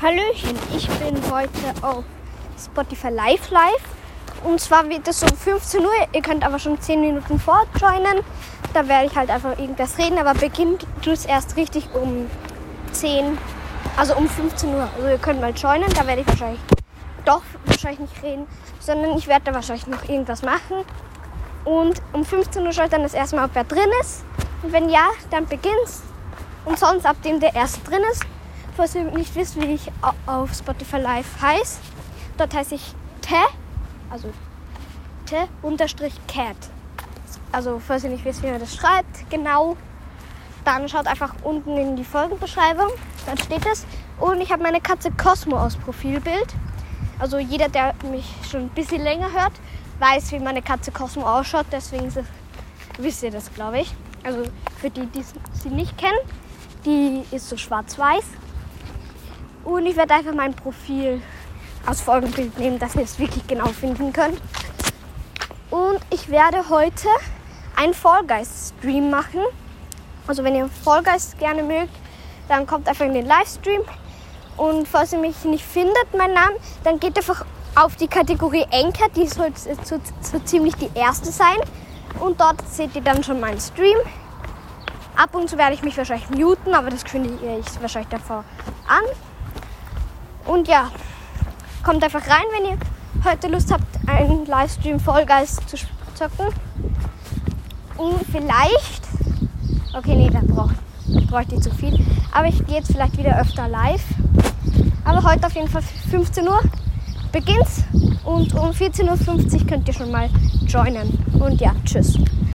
Hallöchen, ich bin heute auf Spotify Live Live. Und zwar wird es um 15 Uhr. Ihr könnt aber schon 10 Minuten vorjoinen. Da werde ich halt einfach irgendwas reden, aber beginnt tut es erst richtig um 10, also um 15 Uhr. Also ihr könnt mal joinen, da werde ich wahrscheinlich doch wahrscheinlich nicht reden, sondern ich werde da wahrscheinlich noch irgendwas machen. Und um 15 Uhr schaut dann das erste Mal, ob wer drin ist. Und wenn ja, dann beginnt's. Und sonst, ab dem der erste drin ist, falls ihr nicht wisst, wie ich auf Spotify Live heiße, dort heiße ich Te, also Te unterstrich Cat. Also falls ihr nicht wisst, wie man das schreibt, genau, dann schaut einfach unten in die Folgenbeschreibung, dann steht es. Und ich habe meine Katze Cosmo als Profilbild. Also jeder, der mich schon ein bisschen länger hört, weiß, wie meine Katze Cosmo ausschaut. Deswegen wisst ihr das, glaube ich. Also für die, die sie nicht kennen, die ist so schwarz-weiß. Und ich werde einfach mein Profil als Folgenbild nehmen, dass ihr es wirklich genau finden könnt. Und ich werde heute einen Fall Guys Stream machen. Also wenn ihr Fall Guys gerne mögt, dann kommt einfach in den Livestream. Und falls ihr mich nicht findet, meinen Namen, dann geht einfach auf die Kategorie Anchor, die soll so, so ziemlich die erste sein. Und dort seht ihr dann schon meinen Stream. Ab und zu werde ich mich wahrscheinlich muten, aber das kündige ich wahrscheinlich davor an. Und ja, kommt einfach rein, wenn ihr heute Lust habt, einen Livestream Vollgeist zu zocken. Und vielleicht, okay, nee, da braucht bräuchte zu viel. Aber ich gehe jetzt vielleicht wieder öfter live. Aber heute auf jeden Fall 15 Uhr beginnt's und um 14.50 Uhr könnt ihr schon mal joinen. Und ja, tschüss.